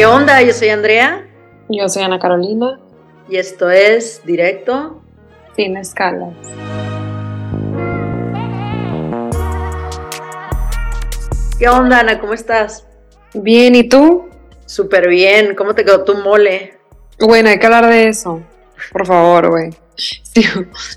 ¿Qué onda? Yo soy Andrea. Yo soy Ana Carolina. Y esto es Directo. Sin escalas. ¿Qué onda, Ana? ¿Cómo estás? Bien, ¿y tú? Súper bien. ¿Cómo te quedó tu mole? Bueno, hay que hablar de eso. Por favor, güey.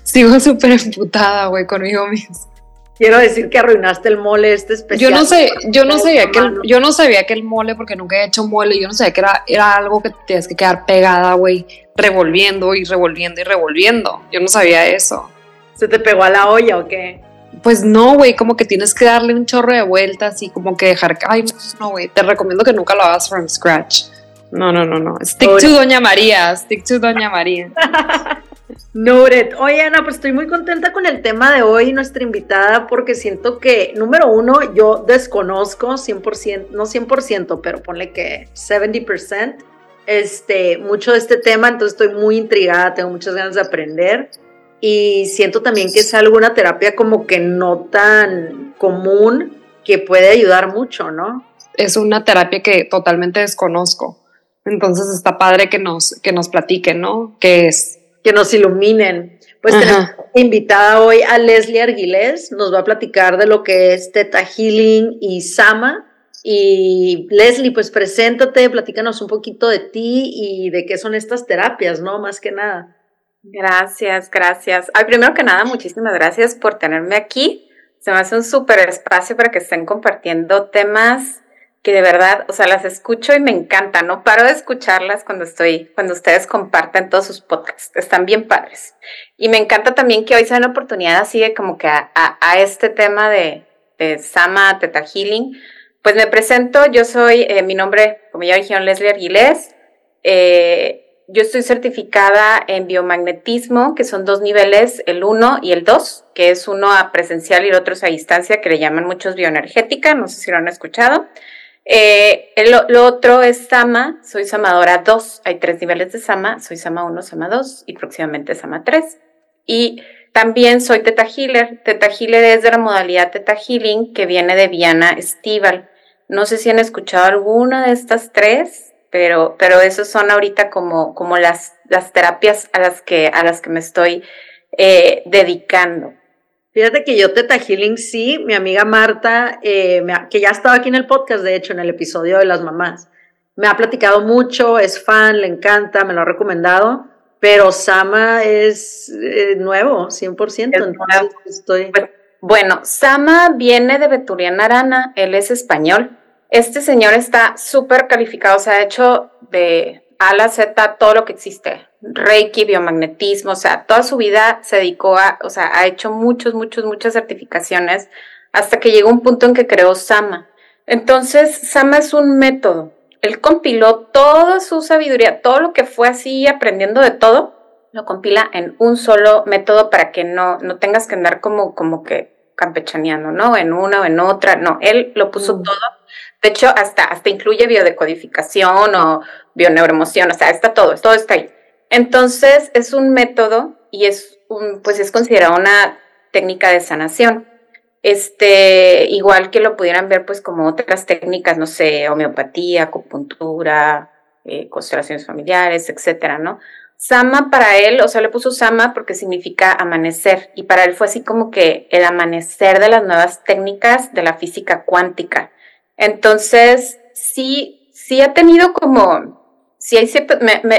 Sigo súper emputada, güey, conmigo mismo. Quiero decir que arruinaste el mole este especial. Yo no sé, yo no sabía que el, yo no sabía que el mole, porque nunca he hecho mole, yo no sabía que era, era algo que tienes que quedar pegada, güey, revolviendo y revolviendo y revolviendo. Yo no sabía eso. ¿Se te pegó a la olla o qué? Pues no, güey, como que tienes que darle un chorro de vueltas y como que dejar. Ay, no, güey, te recomiendo que nunca lo hagas from scratch. No, no, no, no. Stick to Doña María, stick to Doña María. Noted. Oye, Ana, pues estoy muy contenta con el tema de hoy, nuestra invitada, porque siento que, número uno, yo desconozco 100%, no 100%, pero ponle que 70%, este, mucho de este tema, entonces estoy muy intrigada, tengo muchas ganas de aprender y siento también que es alguna terapia como que no tan común que puede ayudar mucho, ¿no? Es una terapia que totalmente desconozco. Entonces está padre que nos, que nos platiquen, ¿no? ¿Qué es? Que nos iluminen. Pues tenemos invitada hoy a Leslie Arguilés, nos va a platicar de lo que es Teta Healing y Sama. Y Leslie, pues preséntate, platícanos un poquito de ti y de qué son estas terapias, ¿no? Más que nada. Gracias, gracias. Ay, primero que nada, muchísimas gracias por tenerme aquí. Se me hace un súper espacio para que estén compartiendo temas que de verdad, o sea, las escucho y me encanta, no paro de escucharlas cuando estoy, cuando ustedes comparten todos sus podcasts, están bien padres. Y me encanta también que hoy sea una oportunidad así de como que a, este tema de, de, Sama Teta Healing. Pues me presento, yo soy, eh, mi nombre, como ya dijeron, Leslie Arguilés. Eh, yo estoy certificada en biomagnetismo, que son dos niveles, el 1 y el 2, que es uno a presencial y el otro es a distancia, que le llaman muchos bioenergética, no sé si lo han escuchado. Eh, lo otro es Sama, soy Samadora 2, hay tres niveles de Sama, soy Sama 1, Sama 2 y próximamente Sama 3. Y también soy Teta Healer, Teta Healer es de la modalidad Teta Healing que viene de Viana Estival. No sé si han escuchado alguna de estas tres, pero, pero son ahorita como, como las, las terapias a las que, a las que me estoy eh, dedicando. Fíjate que yo Teta Healing sí, mi amiga Marta, eh, que ya estaba aquí en el podcast, de hecho, en el episodio de las mamás, me ha platicado mucho, es fan, le encanta, me lo ha recomendado, pero Sama es eh, nuevo, 100%, entonces estoy... Bueno, Sama viene de Beturian Arana, él es español. Este señor está súper calificado, se ha hecho de a la Z todo lo que existe, Reiki, biomagnetismo, o sea, toda su vida se dedicó a, o sea, ha hecho muchos, muchos, muchas certificaciones hasta que llegó un punto en que creó Sama. Entonces, Sama es un método. Él compiló toda su sabiduría, todo lo que fue así aprendiendo de todo, lo compila en un solo método para que no, no tengas que andar como, como que campechaneando, ¿no? En una o en otra, no, él lo puso mm. todo. De hecho, hasta, hasta incluye biodecodificación o bioneuroemoción, o sea, está todo, todo está ahí. Entonces, es un método y es pues es considerado una técnica de sanación. Este, igual que lo pudieran ver pues como otras técnicas, no sé, homeopatía, acupuntura, eh, constelaciones familiares, etcétera, ¿no? Sama para él, o sea, le puso Sama porque significa amanecer y para él fue así como que el amanecer de las nuevas técnicas de la física cuántica. Entonces, sí, sí ha tenido como, sí hay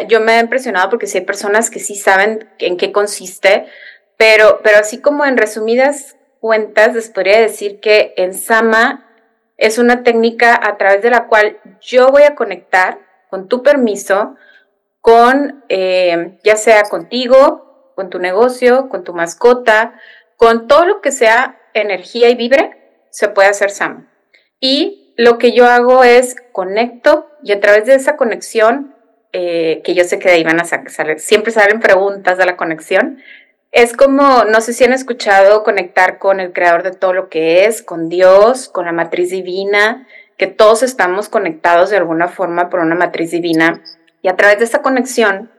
yo me he impresionado porque sí hay personas que sí saben en qué consiste, pero, pero así como en resumidas cuentas, les podría decir que en Sama es una técnica a través de la cual yo voy a conectar con tu permiso, con eh, ya sea contigo, con tu negocio, con tu mascota, con todo lo que sea energía y vibre, se puede hacer Sama. Y lo que yo hago es conecto y a través de esa conexión eh, que yo sé que de a salir, siempre salen preguntas de la conexión. Es como, no sé si han escuchado conectar con el creador de todo lo que es, con Dios, con la matriz divina, que todos estamos conectados de alguna forma por una matriz divina. Y a través de esa conexión,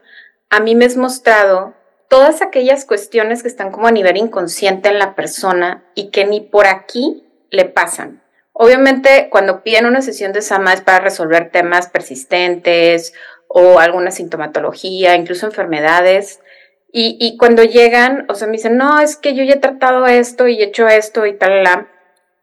a mí me es mostrado todas aquellas cuestiones que están como a nivel inconsciente en la persona y que ni por aquí le pasan Obviamente, cuando piden una sesión de Sama es para resolver temas persistentes o alguna sintomatología, incluso enfermedades. Y, cuando llegan, o sea, me dicen, no, es que yo ya he tratado esto y he hecho esto y tal,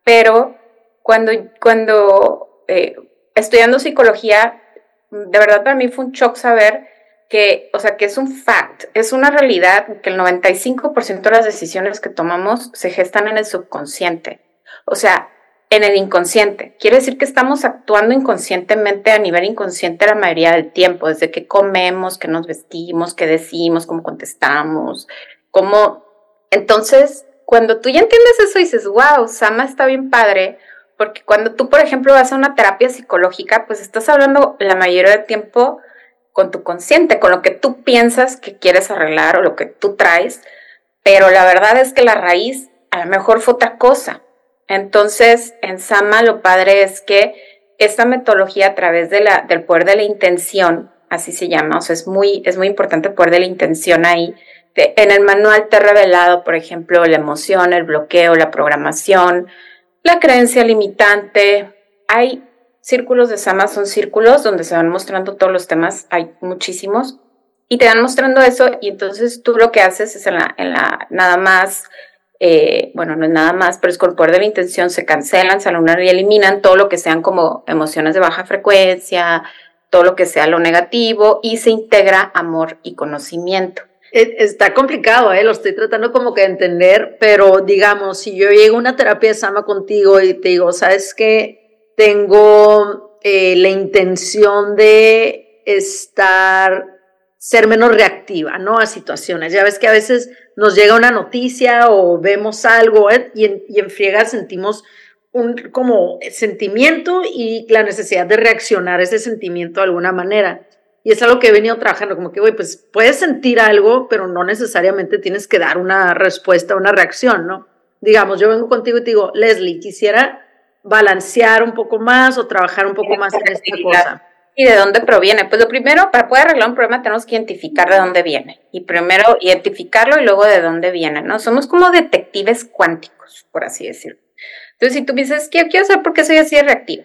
pero cuando, cuando eh, estudiando psicología, de verdad para mí fue un shock saber que, o sea, que es un fact, es una realidad que el 95% de las decisiones que tomamos se gestan en el subconsciente. O sea, en el inconsciente. Quiere decir que estamos actuando inconscientemente a nivel inconsciente la mayoría del tiempo, desde que comemos, que nos vestimos, que decimos, cómo contestamos, cómo... Entonces, cuando tú ya entiendes eso, dices, wow, Sama está bien padre, porque cuando tú, por ejemplo, vas a una terapia psicológica, pues estás hablando la mayoría del tiempo con tu consciente, con lo que tú piensas que quieres arreglar o lo que tú traes, pero la verdad es que la raíz a lo mejor fue otra cosa. Entonces, en Sama lo padre es que esta metodología a través de la, del poder de la intención, así se llama, o sea, es muy, es muy importante el poder de la intención ahí. en el manual te he revelado, por ejemplo, la emoción, el bloqueo, la programación, la creencia limitante. Hay círculos de Sama, son círculos donde se van mostrando todos los temas, hay muchísimos, y te van mostrando eso, y entonces tú lo que haces es en la, en la nada más eh, bueno, no es nada más, pero es con poder de la intención, se cancelan, se y eliminan todo lo que sean como emociones de baja frecuencia, todo lo que sea lo negativo y se integra amor y conocimiento. E, está complicado, ¿eh? lo estoy tratando como que de entender, pero digamos, si yo llego a una terapia de Sama contigo y te digo, ¿sabes qué? Tengo eh, la intención de estar, ser menos reactiva, ¿no? A situaciones. Ya ves que a veces nos llega una noticia o vemos algo ¿eh? y, en, y en friega sentimos un como sentimiento y la necesidad de reaccionar a ese sentimiento de alguna manera. Y es algo que he venido trabajando, como que, güey, pues puedes sentir algo, pero no necesariamente tienes que dar una respuesta, una reacción, ¿no? Digamos, yo vengo contigo y te digo, Leslie, quisiera balancear un poco más o trabajar un poco más en esta cosa. ¿Y de dónde proviene? Pues lo primero, para poder arreglar un problema tenemos que identificar de dónde viene. Y primero identificarlo y luego de dónde viene, ¿no? Somos como detectives cuánticos, por así decirlo. Entonces, si tú dices, ¿qué quiero saber por qué soy así de reactivo?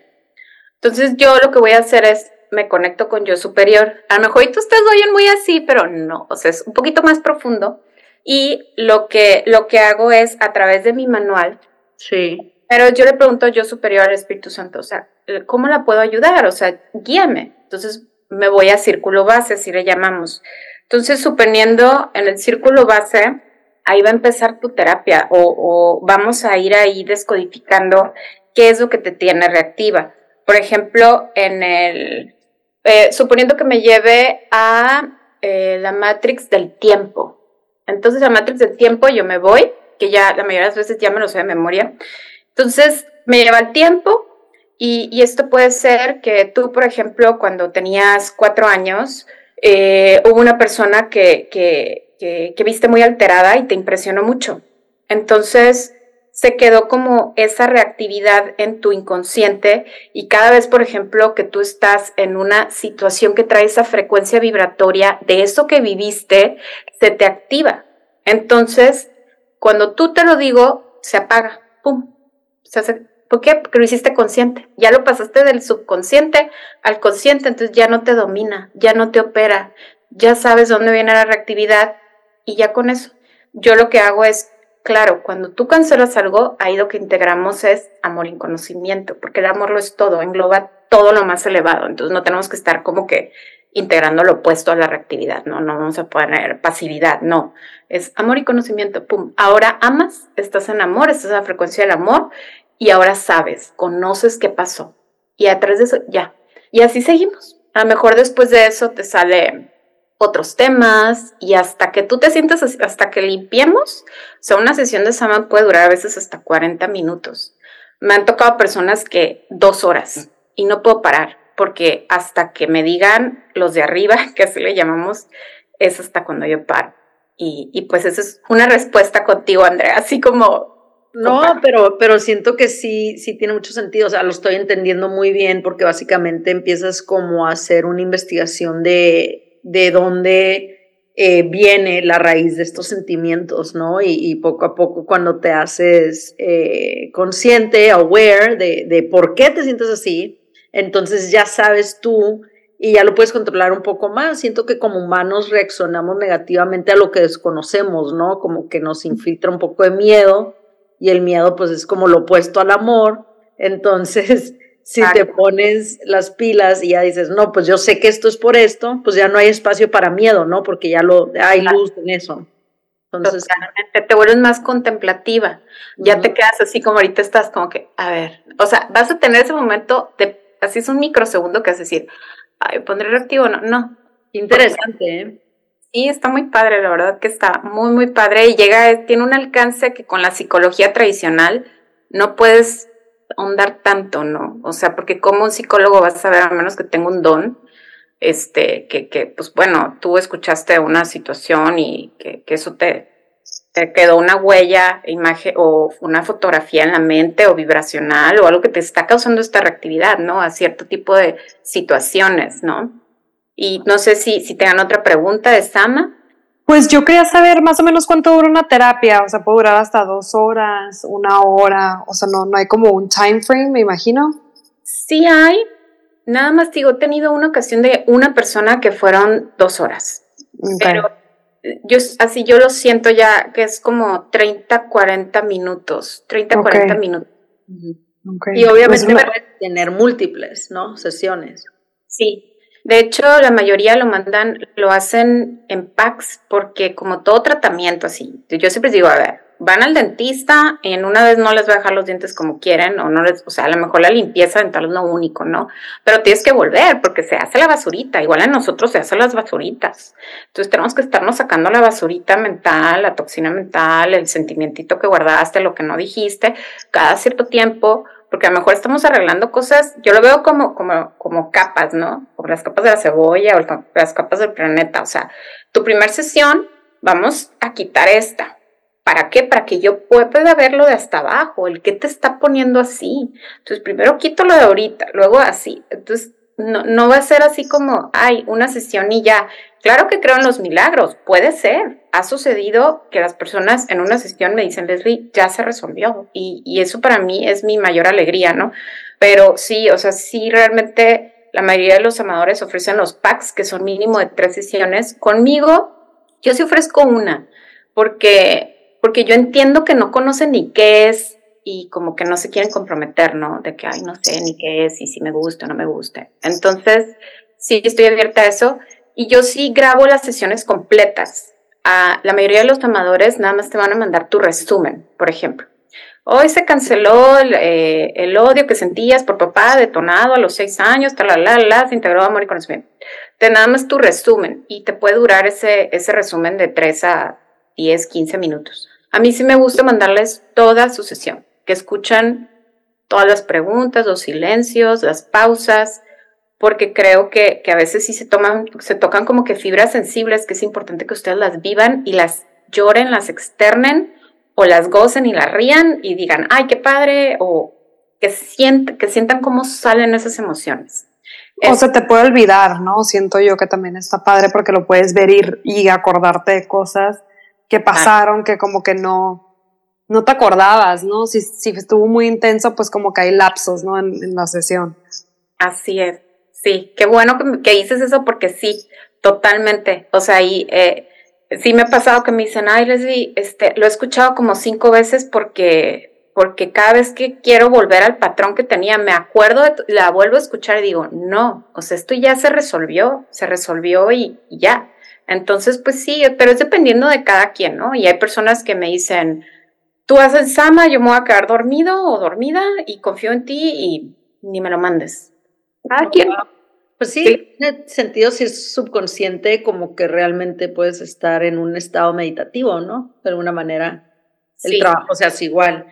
Entonces, yo lo que voy a hacer es, me conecto con yo superior. A lo mejor tú ustedes oyen muy así, pero no, o sea, es un poquito más profundo. Y lo que, lo que hago es, a través de mi manual, sí. Pero yo le pregunto yo superior al Espíritu Santo, o sea, ¿cómo la puedo ayudar? O sea, guíame. Entonces me voy a círculo base, así le llamamos. Entonces, suponiendo en el círculo base, ahí va a empezar tu terapia o, vamos a ir ahí descodificando qué es lo que te tiene reactiva. Por ejemplo, en el, eh, suponiendo que me lleve a eh, la matrix del tiempo. Entonces, la matrix del tiempo yo me voy, que ya la mayoría de las veces ya me lo sé de memoria. Entonces, me lleva el tiempo, y, esto puede ser que tú, por ejemplo, cuando tenías cuatro años, eh, hubo una persona que, que, que, viste muy alterada y te impresionó mucho. Entonces, se quedó como esa reactividad en tu inconsciente y cada vez, por ejemplo, que tú estás en una situación que trae esa frecuencia vibratoria de eso que viviste, se te activa. Entonces, cuando tú te lo digo, se apaga, ¡pum! ¿Por qué? Porque lo hiciste consciente. Ya lo pasaste del subconsciente al consciente, entonces ya no te domina, ya no te opera, ya sabes dónde viene la reactividad y ya con eso. Yo lo que hago es, claro, cuando tú cancelas algo, ahí lo que integramos es amor y conocimiento, porque el amor lo es todo, engloba todo lo más elevado. Entonces no tenemos que estar como que integrando lo opuesto a la reactividad, no, no vamos a poner pasividad, no, es amor y conocimiento, pum. Ahora amas, estás en amor, estás en la frecuencia del amor y ahora sabes, conoces qué pasó. Y a través de eso, ya. Y así seguimos. A lo mejor después de eso te sale otros temas y hasta que tú te sientas, hasta que limpiemos, o sea, una sesión de Sama puede durar a veces hasta 40 minutos. Me han tocado personas que dos horas y no puedo parar porque hasta que me digan los de arriba, que así le llamamos, es hasta cuando yo paro. Y, y pues esa es una respuesta contigo, Andrea, así como no, pero, pero siento que sí, sí tiene mucho sentido. O sea, lo estoy entendiendo muy bien porque básicamente empiezas como a hacer una investigación de, de dónde eh, viene la raíz de estos sentimientos, ¿no? Y, poco a poco cuando te haces eh, consciente, aware de, de por qué te sientes así, entonces ya sabes tú y ya lo puedes controlar un poco más. Siento que como humanos reaccionamos negativamente a lo que desconocemos, ¿no? Como que nos infiltra un poco de miedo y el miedo pues es como lo opuesto al amor. Entonces, si te pones las pilas y ya dices, no, pues yo sé que esto es por esto, pues ya no hay espacio para miedo, ¿no? Porque ya lo hay luz en eso. Entonces, te vuelves más contemplativa. Ya te quedas así como ahorita estás como que, a ver, o sea, vas a tener ese momento de, así es un microsegundo que es decir, ay, pondré reactivo, no, no. Interesante, ¿eh? Sí, está muy padre, la verdad que está muy, muy padre y llega, tiene un alcance que con la psicología tradicional no puedes ahondar tanto, ¿no? O sea, porque como un psicólogo vas a ver, a menos que tenga un don, este, que, que pues bueno, tú escuchaste una situación y que, que eso te, te quedó una huella, imagen o una fotografía en la mente o vibracional o algo que te está causando esta reactividad, ¿no? A cierto tipo de situaciones, ¿no? Y no sé si, si tengan otra pregunta de Sama. Pues yo quería saber más o menos cuánto dura una terapia, o sea, puede durar hasta dos horas, una hora, o sea, no, no hay como un time frame, me imagino. Sí hay, nada más digo, he tenido una ocasión de una persona que fueron dos horas, pero yo así yo lo siento ya que es como 30, 40 minutos, 30, 40 minutos. Y obviamente pues tener múltiples, ¿no? Sesiones. Sí. De hecho, la mayoría lo mandan, lo hacen en packs porque como todo tratamiento así, yo siempre digo, a ver, van al dentista, en una vez no les va a dejar los dientes como quieren, o no les, o sea, a lo mejor la limpieza dental es lo único, ¿no? Pero tienes que volver, porque se hace la basurita, igual a nosotros se hacen las basuritas. Entonces tenemos que estarnos sacando la basurita mental, la toxina mental, el sentimientito que guardaste, lo que no dijiste, cada cierto tiempo, porque a lo mejor estamos arreglando cosas, yo lo veo como, como, como capas, ¿no? Como las capas de la cebolla o las capas del planeta. O sea, tu primer sesión, vamos a quitar esta ¿Para qué? Para que yo pueda verlo de hasta abajo, el que te está poniendo así. Entonces, primero quito lo de ahorita, luego así. Entonces, no, no va a ser así como, ay, una sesión y ya. Claro que creo en los milagros, puede ser. Ha sucedido que las personas en una sesión me dicen, Leslie, ya se resolvió. Y, y eso para mí es mi mayor alegría, ¿no? Pero sí, o sea, sí realmente la mayoría de los amadores ofrecen los packs, que son mínimo de tres sesiones. Conmigo, yo sí ofrezco una, porque porque yo entiendo que no conocen ni qué es y como que no se quieren comprometer, ¿no? De que, ay, no sé ni qué es y si me gusta o no me gusta. Entonces, sí estoy abierta a eso y yo sí grabo las sesiones completas. A la mayoría de los amadores nada más te van a mandar tu resumen, por ejemplo. Hoy se canceló el, eh, el odio que sentías por papá detonado a los seis años, tal, la, se integró amor y conocimiento. Te nada más tu resumen y te puede durar ese, ese resumen de tres a 10, 15 minutos. A mí sí me gusta mandarles toda su sesión, que escuchan todas las preguntas, los silencios, las pausas, porque creo que, a veces sí se, toman, se tocan como que fibras sensibles, que es importante que ustedes las vivan y las lloren, las externen o las gocen y las rían y digan, ay, qué padre, o que, sientan, que sientan cómo salen esas emociones. O se te puede olvidar, ¿no? Siento yo que también está padre porque lo puedes ver y, y acordarte de cosas que pasaron, que como que no, no te acordabas, ¿no? Si, si estuvo muy intenso, pues como que hay lapsos, ¿no? En, la sesión. Así es, sí, qué bueno que, dices eso porque sí, totalmente. O sea, y eh, sí me ha pasado que me dicen, ay, Leslie, este, lo he escuchado como cinco veces porque, porque cada vez que quiero volver al patrón que tenía, me acuerdo, de, la vuelvo a escuchar y digo, no, o sea, esto ya se resolvió, se resolvió y ya. Entonces, pues sí, pero es dependiendo de cada quien, ¿no? Y hay personas que me dicen, tú haces Sama, yo me voy a quedar dormido o dormida y confío en ti y ni me lo mandes. Cada quien. Pues sí, tiene sentido si es subconsciente, como que realmente puedes estar en un estado meditativo, ¿no? De alguna manera, el trabajo se hace igual.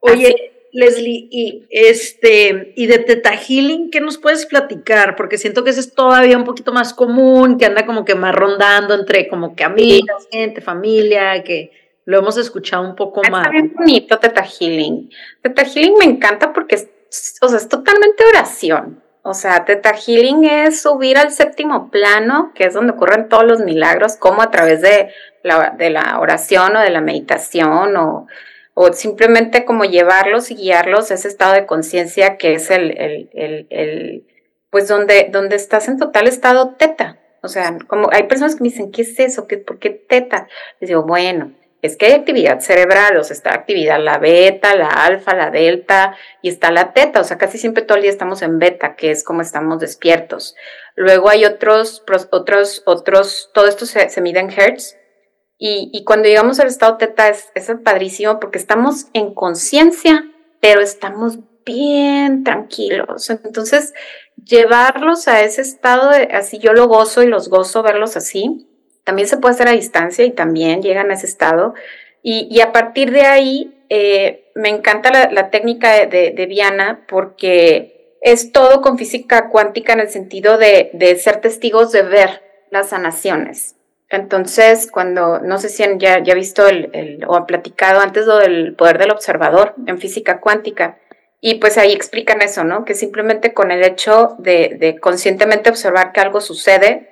Oye, Leslie, y este, y de Teta Healing, ¿qué nos puedes platicar? Porque siento que ese es todavía un poquito más común, que anda como que más rondando entre como que amigas, gente, familia, que lo hemos escuchado un poco más. Está bien bonito Teta Healing. Teta Healing me encanta porque es, o sea, es totalmente oración. O sea, Teta Healing es subir al séptimo plano, que es donde ocurren todos los milagros, como a través de la, de la oración o de la meditación o, o, simplemente como llevarlos y guiarlos a ese estado de conciencia que es el, el, el, el, pues donde, donde estás en total estado teta. O sea, como hay personas que me dicen, ¿qué es eso? ¿Qué, ¿Por qué teta? Les digo, bueno, es que hay actividad cerebral, o sea, está actividad la beta, la alfa, la delta, y está la teta, o sea, casi siempre todo el día estamos en beta, que es como estamos despiertos. Luego hay otros, otros, otros, todo esto se, mide en hertz, y, y, cuando llegamos al estado teta es, es padrísimo porque estamos en conciencia, pero estamos bien tranquilos. Entonces, llevarlos a ese estado, de, así yo lo gozo y los gozo verlos así, también se puede hacer a distancia y también llegan a ese estado. Y, a partir de ahí, eh, me encanta la, técnica de, de, Viana porque es todo con física cuántica en el sentido de, ser testigos de ver las sanaciones. Entonces, cuando, no sé si han ya, ya visto el, o han platicado antes lo del poder del observador en física cuántica, y pues ahí explican eso, ¿no? Que simplemente con el hecho de, de conscientemente observar que algo sucede,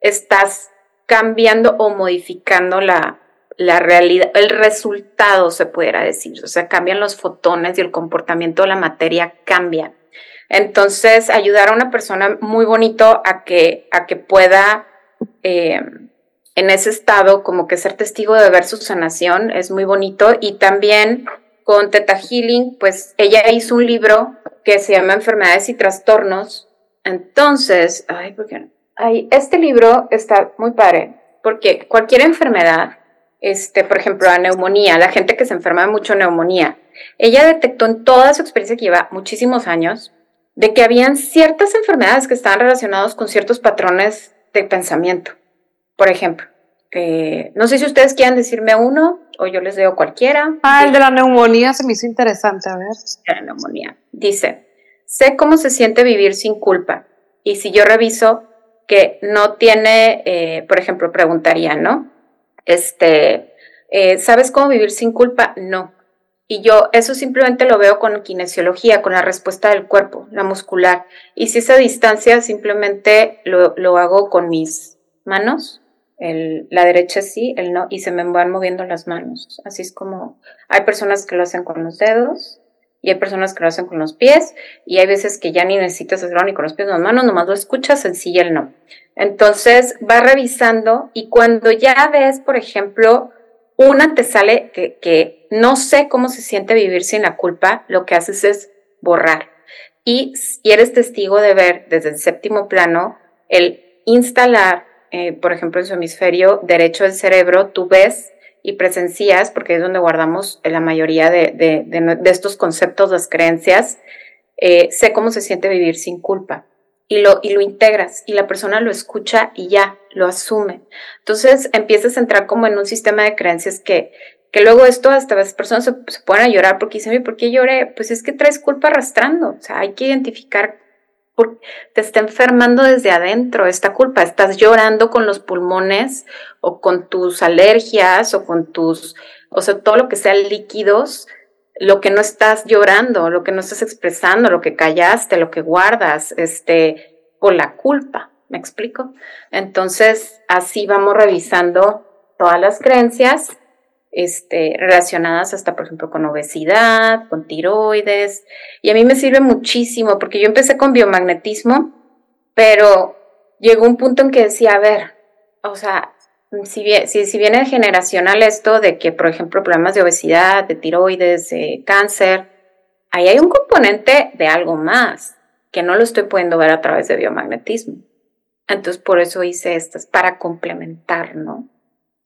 estás cambiando o modificando la, la realidad, el resultado se pudiera decir, o sea, cambian los fotones y el comportamiento de la materia cambia. Entonces, ayudar a una persona muy bonito a que, a que pueda eh, en ese estado como que ser testigo de ver su sanación es muy bonito y también con Teta Healing, pues ella hizo un libro que se llama Enfermedades y Trastornos. Entonces, ay, ¿por qué no? Este libro está muy padre, porque cualquier enfermedad, este, por ejemplo, la neumonía, la gente que se enferma mucho neumonía, ella detectó en toda su experiencia que lleva muchísimos años, de que habían ciertas enfermedades que estaban relacionadas con ciertos patrones de pensamiento. Por ejemplo, eh, no sé si ustedes quieran decirme uno o yo les digo cualquiera. Ah, el de la neumonía se me hizo interesante, a ver. La neumonía. Dice, sé cómo se siente vivir sin culpa y si yo reviso que no tiene, eh, por ejemplo, preguntaría, ¿no? Este, eh, ¿sabes cómo vivir sin culpa? No. Y yo eso simplemente lo veo con kinesiología, con la respuesta del cuerpo, la muscular. Y si esa distancia simplemente lo, lo hago con mis manos, la derecha sí, el no, y se me van moviendo las manos. Así es como hay personas que lo hacen con los dedos, y hay personas que lo hacen con los pies y hay veces que ya ni necesitas hacerlo ni con los pies ni las manos, nomás lo escuchas, sencilla el no. Entonces va revisando y cuando ya ves, por ejemplo, una te sale que, no sé cómo se siente vivir sin la culpa, lo que haces es borrar. Y si eres testigo de ver desde el séptimo plano el instalar, eh, por ejemplo, en su hemisferio derecho del cerebro, tú ves y presencias, porque es donde guardamos la mayoría de, estos conceptos, las creencias, eh, sé cómo se siente vivir sin culpa. Y lo, y lo integras y la persona lo escucha y ya, lo asume. Entonces empiezas a entrar como en un sistema de creencias que, que luego esto hasta las personas se, se ponen a llorar porque dicen, ¿por qué lloré? Pues es que traes culpa arrastrando. O sea, hay que identificar te está enfermando desde adentro esta culpa. Estás llorando con los pulmones o con tus alergias o con tus, o sea, todo lo que sea líquidos, lo que no estás llorando, lo que no estás expresando, lo que callaste, lo que guardas, este, por la culpa. ¿Me explico? Entonces, así vamos revisando todas las creencias este, relacionadas hasta, por ejemplo, con obesidad, con tiroides. Y a mí me sirve muchísimo porque yo empecé con biomagnetismo, pero llegó un punto en que decía, a ver, o sea, si, si viene generacional esto de que, por ejemplo, problemas de obesidad, de tiroides, de cáncer, ahí hay un componente de algo más que no lo estoy pudiendo ver a través de biomagnetismo. Entonces, por eso hice estas, para complementar, ¿no?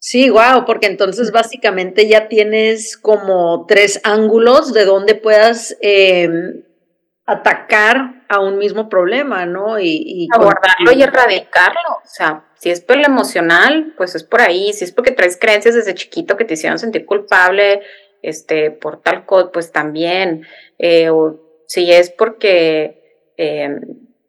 Sí, wow, porque entonces básicamente ya tienes como tres ángulos de donde puedas em, atacar a un mismo problema, ¿no? Y, y abordarlo y erradicarlo. O sea, si es por lo emocional, pues es por ahí. Si es porque traes creencias desde chiquito que te hicieron sentir culpable, este, por tal cosa, pues también. Eh, o si es porque eh,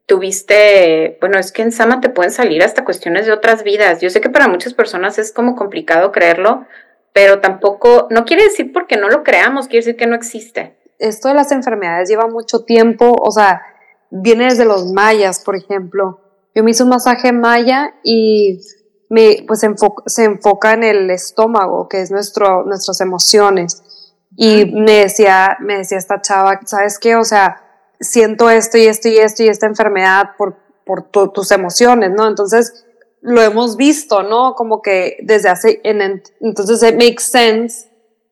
tuviste, bueno, es que en Sama te pueden salir hasta cuestiones de otras vidas. Yo sé que para muchas personas es como complicado creerlo, pero tampoco, no quiere decir porque no lo creamos, quiere decir que no existe. Esto de las enfermedades lleva mucho tiempo, o sea, viene desde los mayas, por ejemplo. Yo me hice un masaje maya y me, pues se enfoca en el estómago, que es nuestro, nuestras emociones. Y me decía, me decía esta chava, ¿sabes qué? O sea, siento esto y esto y esto y esta enfermedad por, por tus emociones, ¿no? Entonces, lo hemos visto, ¿no? Como que desde hace, en, entonces it makes sense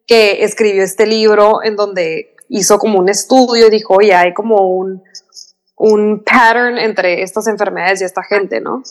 que escribió este libro en donde hizo como un estudio y dijo, oye, hay como un, un pattern entre estas enfermedades y esta gente, ¿no?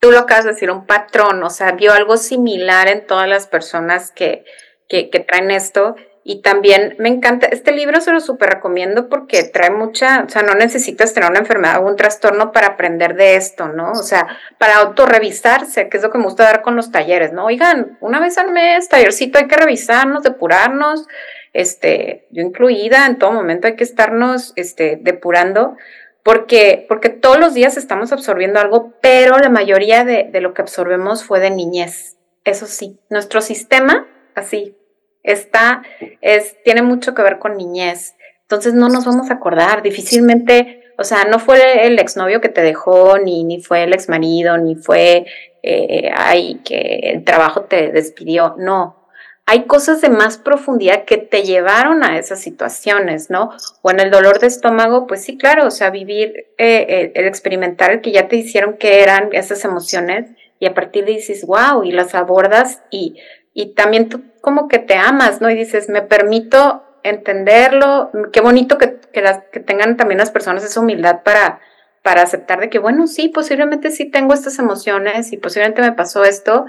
Tú lo acabas de decir, un patrón, o sea, vio algo similar en todas las personas que, que, que traen esto y también me encanta, este libro se lo súper recomiendo porque trae mucha, o sea, no necesitas tener una enfermedad o un trastorno para aprender de esto, ¿no? O sea, para autorrevisarse, que es lo que me gusta dar con los talleres, ¿no? Oigan, una vez al mes, tallercito, hay que revisarnos, depurarnos, este, yo incluida, en todo momento hay que estarnos, este, depurando, porque, porque todos los días estamos absorbiendo algo, pero la mayoría de, de lo que absorbemos fue de niñez. Eso sí, nuestro sistema, así, está, es, tiene mucho que ver con niñez. Entonces no nos vamos a acordar, difícilmente, o sea, no fue el exnovio que te dejó, ni, ni fue el exmarido, ni fue, eh, ay, que el trabajo te despidió, no. Hay cosas de más profundidad que te llevaron a esas situaciones, ¿no? O en el dolor de estómago, pues sí, claro, o sea, vivir, eh, eh, el experimentar el que ya te hicieron que eran esas emociones y a partir de dices, wow, y las abordas y y también tú como que te amas, ¿no? Y dices, me permito entenderlo, qué bonito que, que, tengan también las personas esa humildad para, para aceptar de que, bueno, sí, posiblemente sí tengo estas emociones y posiblemente me pasó esto.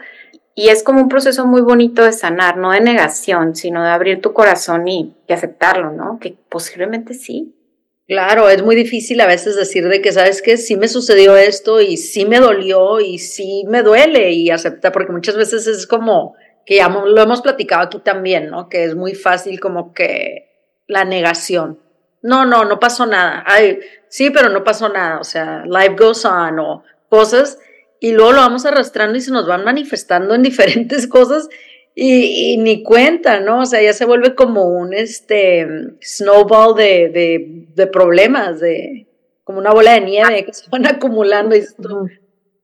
Y es como un proceso muy bonito de sanar, no de negación, sino de abrir tu corazón y, y aceptarlo, ¿no? Que posiblemente sí. Claro, es muy difícil a veces decir de que, ¿sabes qué? Sí me sucedió esto y sí me dolió y sí me duele y aceptar, porque muchas veces es como, que ya lo hemos platicado aquí también, ¿no? Que es muy fácil como que la negación. No, no, no pasó nada. Ay, sí, pero no pasó nada. O sea, life goes on o cosas. Y luego lo vamos arrastrando y se nos van manifestando en diferentes cosas y, ni cuenta, ¿no? O sea, ya se vuelve como un este snowball de, de, de problemas, de como una bola de nieve que se van acumulando y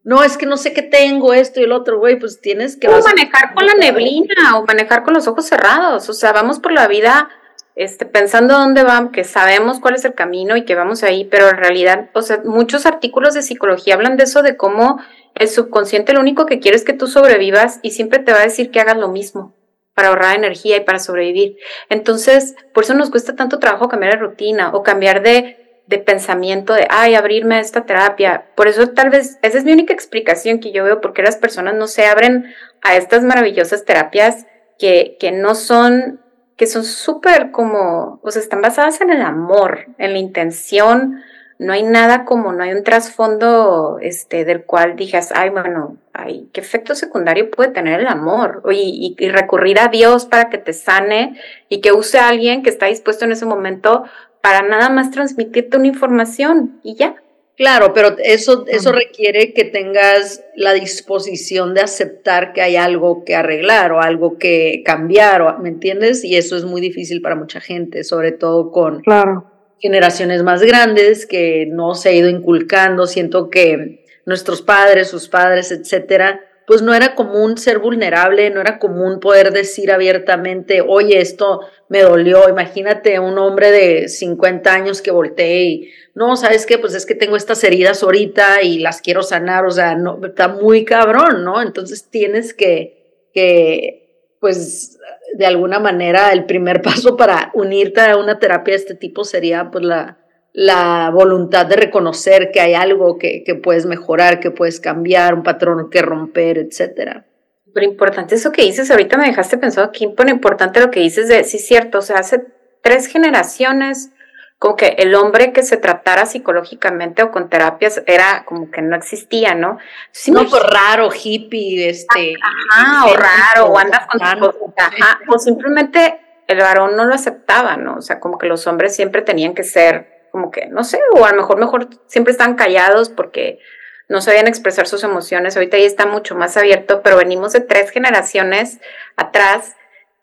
no, es que no sé qué tengo, esto y el otro, güey, pues tienes que... O manejar con la neblina o manejar con los ojos cerrados, o sea, vamos por la vida este, pensando dónde vamos, que sabemos cuál es el camino y que vamos ahí, pero en realidad, o sea, muchos artículos de psicología hablan de eso, de cómo el subconsciente lo único que quiere es que tú sobrevivas y siempre te va a decir que hagas lo mismo para ahorrar energía y para sobrevivir. Entonces, por eso nos cuesta tanto trabajo cambiar de rutina o cambiar de de pensamiento de, ay, abrirme a esta terapia. Por eso tal vez, esa es mi única explicación que yo veo, porque las personas no se abren a estas maravillosas terapias que, que no son, que son súper como, o sea, están basadas en el amor, en la intención. No hay nada como, no hay un trasfondo este, del cual digas, ay, bueno, ay, ¿qué efecto secundario puede tener el amor? Y, y recurrir a Dios para que te sane y que use a alguien que está dispuesto en ese momento para nada más transmitirte una información y ya. Claro, pero eso, eso requiere que tengas la disposición de aceptar que hay algo que arreglar o algo que cambiar, o, ¿me entiendes? Y eso es muy difícil para mucha gente, sobre todo con generaciones más grandes que no se ha ido inculcando. Siento que nuestros padres, sus padres, etcétera, pues no era común ser vulnerable, no era común poder decir abiertamente, oye, esto me dolió. Imagínate un hombre de 50 años que voltee y, no, ¿sabes qué? Pues es que tengo estas heridas ahorita y las quiero sanar, o sea, no, está muy cabrón, ¿no? Entonces tienes que, que, pues, de alguna manera, el primer paso para unirte a una terapia de este tipo sería, pues, la, la voluntad de reconocer que hay algo que, que, puedes mejorar, que puedes cambiar, un patrón que romper, etcétera. Pero importante eso que dices, ahorita me dejaste pensado aquí, pero importante lo que dices de, sí, cierto, o sea, hace tres generaciones, como que el hombre que se tratara psicológicamente o con terapias era como que no existía, ¿no? no, pues raro, hippie, este. Ajá, o raro, o andas con tu ajá, o simplemente el varón no lo aceptaba, ¿no? O sea, como que los hombres siempre tenían que ser como que, no sé, o a lo mejor, mejor siempre están callados porque no sabían expresar sus emociones. Ahorita ya está mucho más abierto, pero venimos de tres generaciones atrás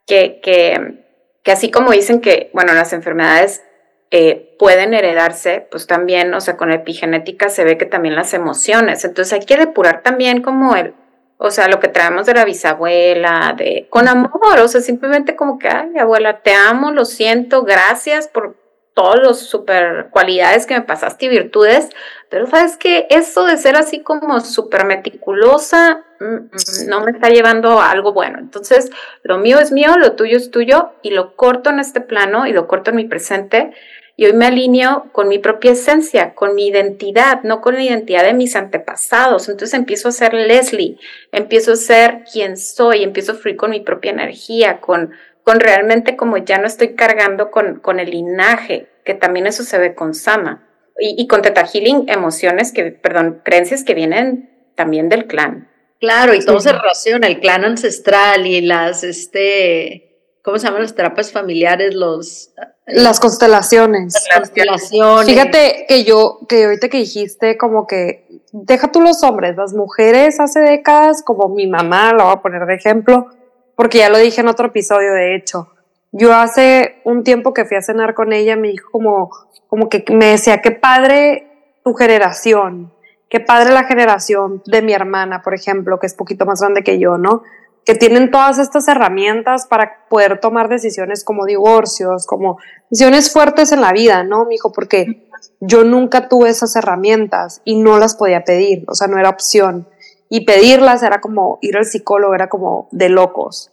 que, que, que así como dicen que, bueno, las enfermedades eh, pueden heredarse, pues también, o sea, con epigenética se ve que también las emociones. Entonces hay que depurar también como el, o sea, lo que traemos de la bisabuela, de con amor, o sea, simplemente como que, ay, abuela, te amo, lo siento, gracias por todos los super cualidades que me pasaste y virtudes, pero sabes que eso de ser así como súper meticulosa mm, mm, no me está llevando a algo bueno. Entonces, lo mío es mío, lo tuyo es tuyo y lo corto en este plano y lo corto en mi presente. Y hoy me alineo con mi propia esencia, con mi identidad, no con la identidad de mis antepasados. Entonces empiezo a ser Leslie, empiezo a ser quien soy, empiezo a fluir con mi propia energía, con, con realmente como ya no estoy cargando con, con el linaje, que también eso se ve con Sama. Y, con Teta Healing, emociones que, perdón, creencias que vienen también del clan. Claro, y todo se relaciona, el clan ancestral y las, este, ¿cómo se llaman las terapias familiares? Los... Las constelaciones. Las constelaciones. Fíjate que yo, que ahorita que dijiste como que, deja tú los hombres, las mujeres hace décadas, como mi mamá, lo voy a poner de ejemplo, porque ya lo dije en otro episodio, de hecho. Yo hace un tiempo que fui a cenar con ella, me dijo como, como que me decía, qué padre tu generación, qué padre la generación de mi hermana, por ejemplo, que es poquito más grande que yo, ¿no? Que tienen todas estas herramientas para poder tomar decisiones como divorcios, como decisiones fuertes en la vida, ¿no, mijo? Porque yo nunca tuve esas herramientas y no las podía pedir, o sea, no era opción y pedirlas era como ir al psicólogo, era como de locos.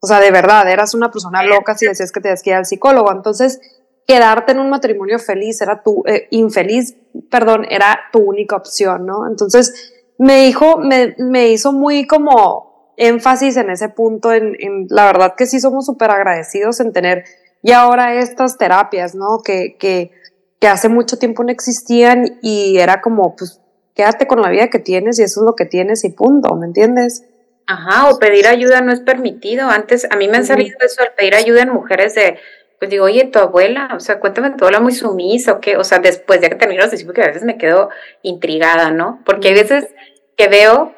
O sea, de verdad, eras una persona loca si decías que te que ir al psicólogo. Entonces, quedarte en un matrimonio feliz era tu, eh, infeliz, perdón, era tu única opción, ¿no? Entonces, me dijo, me, me hizo muy como énfasis en ese punto, en, en la verdad que sí somos súper agradecidos en tener y ahora estas terapias, ¿no? Que, que, que hace mucho tiempo no existían y era como, pues, quédate con la vida que tienes y eso es lo que tienes y punto, ¿me entiendes? Ajá, o pedir ayuda no es permitido. Antes, a mí me han salido eso, el pedir ayuda en mujeres de, pues digo, oye, tu abuela, o sea, cuéntame, tu abuela muy sumisa o qué, o sea, después ya que termino los porque a veces me quedo intrigada, ¿no? Porque hay veces que veo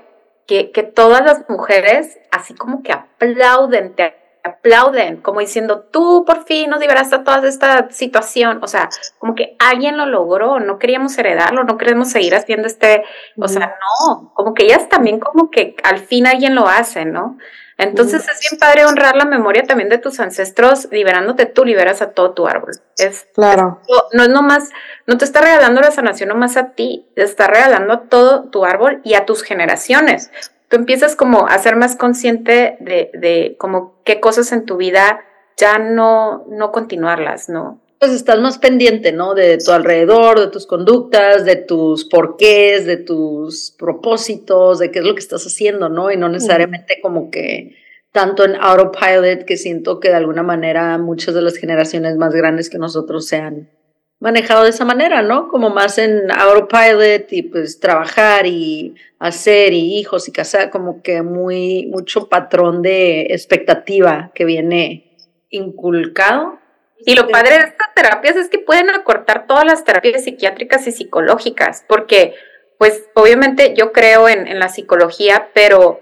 que, que todas las mujeres así como que aplauden, te aplauden, como diciendo, tú por fin nos liberaste de toda esta situación, o sea, como que alguien lo logró, no queríamos heredarlo, no queremos seguir haciendo este, o sea, no, como que ellas también como que al fin alguien lo hace, ¿no? Entonces es bien padre honrar la memoria también de tus ancestros, liberándote tú, liberas a todo tu árbol. Es, claro. no es nomás, no te está regalando la sanación nomás a ti, te está regalando a todo tu árbol y a tus generaciones tú empiezas como a ser más consciente de, de como qué cosas en tu vida ya no, no continuarlas, ¿no? Pues estás más pendiente, ¿no? De tu alrededor, de tus conductas, de tus porqués, de tus propósitos, de qué es lo que estás haciendo, ¿no? Y no necesariamente como que tanto en autopilot que siento que de alguna manera muchas de las generaciones más grandes que nosotros sean manejado de esa manera, ¿no? Como más en autopilot y pues trabajar y hacer y hijos y casar, como que muy, mucho patrón de expectativa que viene inculcado. Y lo padre de estas terapias es que pueden acortar todas las terapias psiquiátricas y psicológicas, porque pues obviamente yo creo en, en la psicología, pero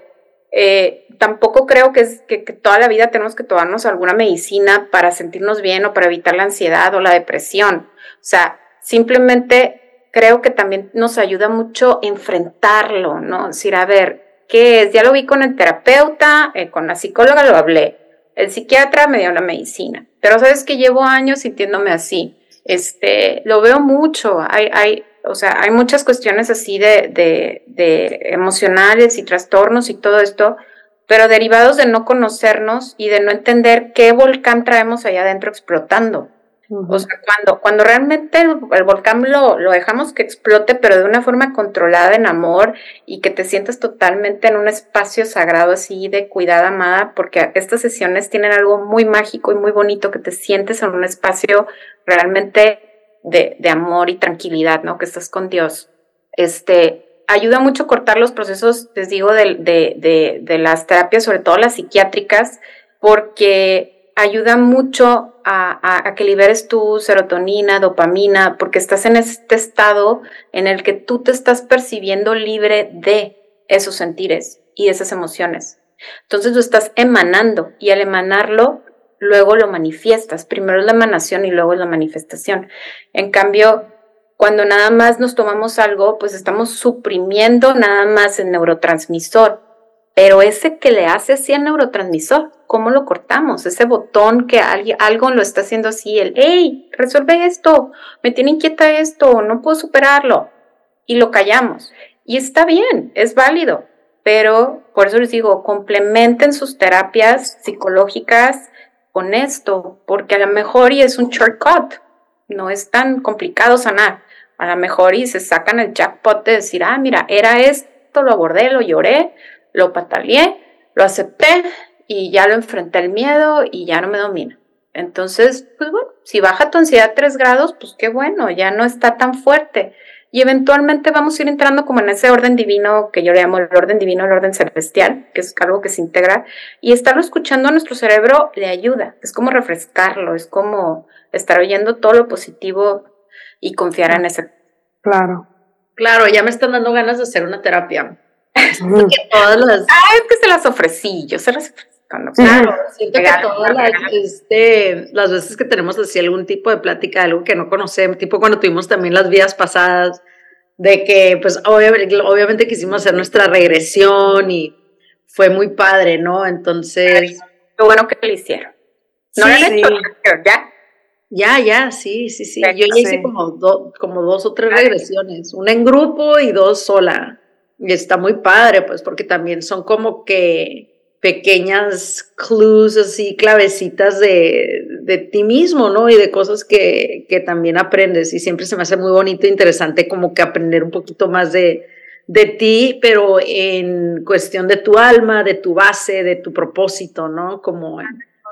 eh, tampoco creo que, es, que, toda la vida tenemos que tomarnos alguna medicina para sentirnos bien o para evitar la ansiedad o la depresión. O sea, simplemente creo que también nos ayuda mucho enfrentarlo, ¿no? Decir, a ver, ¿qué es? Ya lo vi con el terapeuta, eh, con la psicóloga lo hablé, el psiquiatra me dio la medicina, pero sabes que llevo años sintiéndome así. Este, lo veo mucho, hay, hay, o sea, hay muchas cuestiones así de, de, de, emocionales y trastornos y todo esto, pero derivados de no conocernos y de no entender qué volcán traemos allá adentro explotando. O sea, cuando, cuando realmente el, volcán lo, lo, dejamos que explote, pero de una forma controlada en amor y que te sientas totalmente en un espacio sagrado así de cuidada, amada, porque estas sesiones tienen algo muy mágico y muy bonito, que te sientes en un espacio realmente de, de amor y tranquilidad, ¿no? Que estás con Dios. Este, ayuda mucho cortar los procesos, les digo, de, de, de, las terapias, sobre todo las psiquiátricas, porque ayuda mucho a, que liberes tu serotonina, dopamina, porque estás en este estado en el que tú te estás percibiendo libre de esos sentires y esas emociones. Entonces lo estás emanando y al emanarlo luego lo manifiestas. Primero es la emanación y luego es la manifestación. En cambio, cuando nada más nos tomamos algo, pues estamos suprimiendo nada más el neurotransmisor. Pero ese que le hace así al neurotransmisor, ¿cómo lo cortamos? Ese botón que alguien, algo lo está haciendo así, el, hey, resuelve esto, me tiene inquieta esto, no puedo superarlo. Y lo callamos. Y está bien, es válido, pero por eso les digo, complementen sus terapias psicológicas con esto, porque a lo mejor y es un shortcut, no es tan complicado sanar. A lo mejor y se sacan el jackpot de decir, ah, mira, era esto, lo abordé, lo lloré, lo pataleé, lo acepté y ya lo enfrenté el miedo y ya no me domina. Entonces, pues bueno, si baja tu ansiedad a 3 grados, pues qué bueno, ya no está tan fuerte. Y eventualmente vamos a ir entrando como en ese orden divino que yo le llamo el orden divino, el orden celestial, que es algo que se integra. Y estarlo escuchando a nuestro cerebro le ayuda, es como refrescarlo, es como estar oyendo todo lo positivo y confiar en ese. Claro. Claro, ya me están dando ganas de hacer una terapia. todas las... Ah, es que se las ofrecí, yo se las ofrecí. Claro, siento que todas las, este, las veces que tenemos así algún tipo de plática, algo que no conocemos, tipo cuando tuvimos también las vidas pasadas, de que pues obviamente, obviamente quisimos hacer nuestra regresión y fue muy padre, ¿no? Entonces... Qué bueno que lo hicieron. ¿No lo han hecho? ¿Ya? Ya, ya, sí, sí, sí. Yo ya hice como, como dos o tres regresiones, una en grupo y dos sola. Y está muy padre, pues, porque también son como que pequeñas clues, así, clavecitas de, de ti mismo, ¿no? Y de cosas que, que, también aprendes. Y siempre se me hace muy bonito e interesante como que aprender un poquito más de, de ti, pero en cuestión de tu alma, de tu base, de tu propósito, ¿no? Como...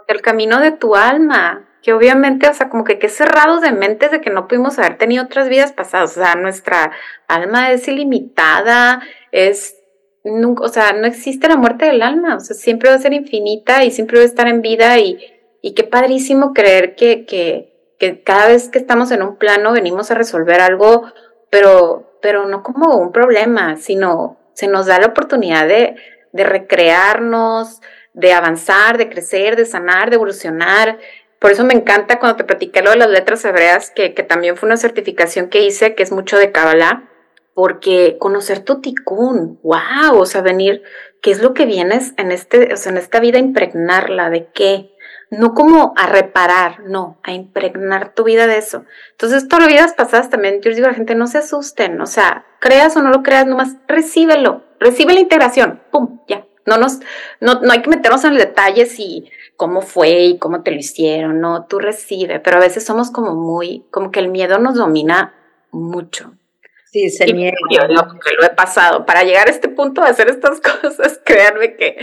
El camino de tu alma, que obviamente, o sea, como que qué cerrados de mente de que no pudimos haber tenido otras vidas pasadas, o sea, nuestra alma es ilimitada, es, nunca, o sea, no existe la muerte del alma, o sea, siempre va a ser infinita y siempre va a estar en vida y, y qué padrísimo creer que, que, que cada vez que estamos en un plano venimos a resolver algo, pero, pero no como un problema, sino se nos da la oportunidad de, de recrearnos, de avanzar, de crecer, de sanar, de evolucionar. Por eso me encanta cuando te platiqué lo de las letras hebreas, que, que también fue una certificación que hice, que es mucho de Kabbalah, porque conocer tu tikkun, wow, o sea, venir, ¿qué es lo que vienes en este, o sea, en esta vida impregnarla? ¿De qué? No como a reparar, no, a impregnar tu vida de eso. Entonces, todas las vidas pasadas también, yo les digo a la gente, no se asusten, o sea, creas o no lo creas, nomás recíbelo, recibe la integración, pum, ya. No nos, no, no hay que meternos en el detalle si cómo fue y cómo te lo hicieron, no, tú recibe, pero a veces somos como muy, como que el miedo nos domina mucho. Sí, el miedo. Yo que lo he pasado. Para llegar a este punto de hacer estas cosas, créanme que,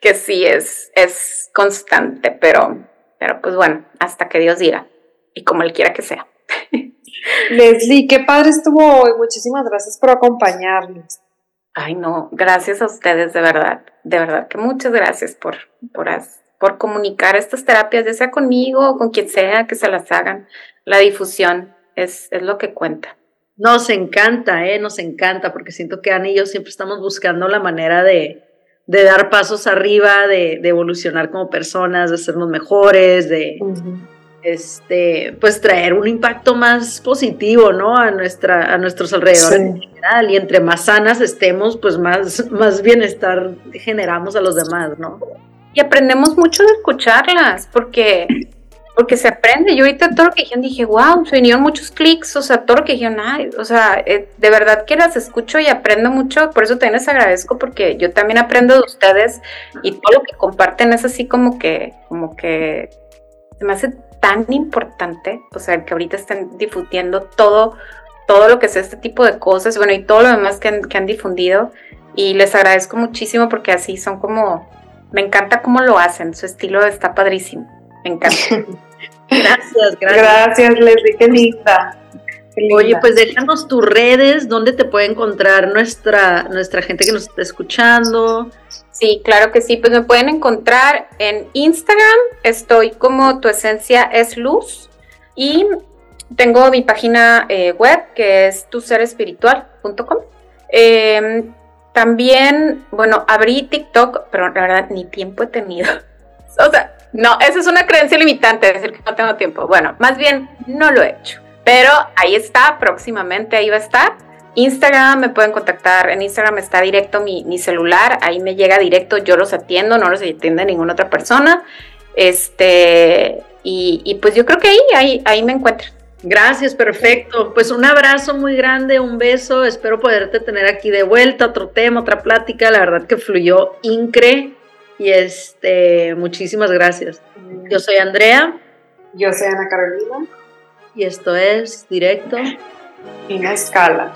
que sí es, es constante, pero, pero pues bueno, hasta que Dios diga y como Él quiera que sea. Leslie, qué padre estuvo hoy. Muchísimas gracias por acompañarnos. Ay, no, gracias a ustedes, de verdad, de verdad, que muchas gracias por, por, por comunicar estas terapias, ya sea conmigo o con quien sea que se las hagan. La difusión es, es lo que cuenta. Nos encanta, ¿eh? Nos encanta, porque siento que Ana y yo siempre estamos buscando la manera de, de dar pasos arriba, de, de, evolucionar como personas, de sernos mejores, de, este, pues traer un impacto más positivo, ¿no? A, nuestra, a nuestros alrededores en general. Y entre más sanas estemos, pues más, más bienestar generamos a los demás, ¿no? y aprendemos mucho de escucharlas, porque, porque se aprende. Yo ahorita todo lo que dijeron dije, wow, se vinieron muchos clics, o sea, todo lo que dijeron, ay, o sea, eh, de verdad que las escucho y aprendo mucho, por eso también les agradezco, porque yo también aprendo de ustedes y todo lo que comparten es así como que, como que se me hace tan importante, o sea, que ahorita estén difundiendo todo, todo lo que es este tipo de cosas, bueno, y todo lo demás que han difundido. Y les agradezco muchísimo porque así son como me encanta cómo lo hacen, su estilo está padrísimo. Me encanta. gracias, gracias. Gracias, Leslie, qué linda. Oye, pues déjanos tus redes, dónde te puede encontrar nuestra, nuestra gente que nos está escuchando. Sí, claro que sí, pues me pueden encontrar en Instagram, estoy como tu esencia es luz y tengo mi página eh, web que es tuserespiritual.com. Eh, también, bueno, abrí TikTok, pero la verdad ni tiempo he tenido. O sea, No, esa es una creencia limitante, decir que no tengo tiempo. Bueno, más bien no lo he hecho. Pero ahí está, próximamente ahí va a estar. Instagram, me pueden contactar. En Instagram está directo mi, mi celular, ahí me llega directo, yo los atiendo, no los atiende ninguna otra persona. Este, y, pues yo creo que ahí, ahí, ahí me encuentro. Gracias, perfecto. Pues un abrazo muy grande, un beso. Espero poderte tener aquí de vuelta, otro tema, otra plática. La verdad que fluyó incre. Y este, muchísimas gracias. Yo soy Andrea. Yo soy Ana Carolina. Y esto es Directo. Fina Escala.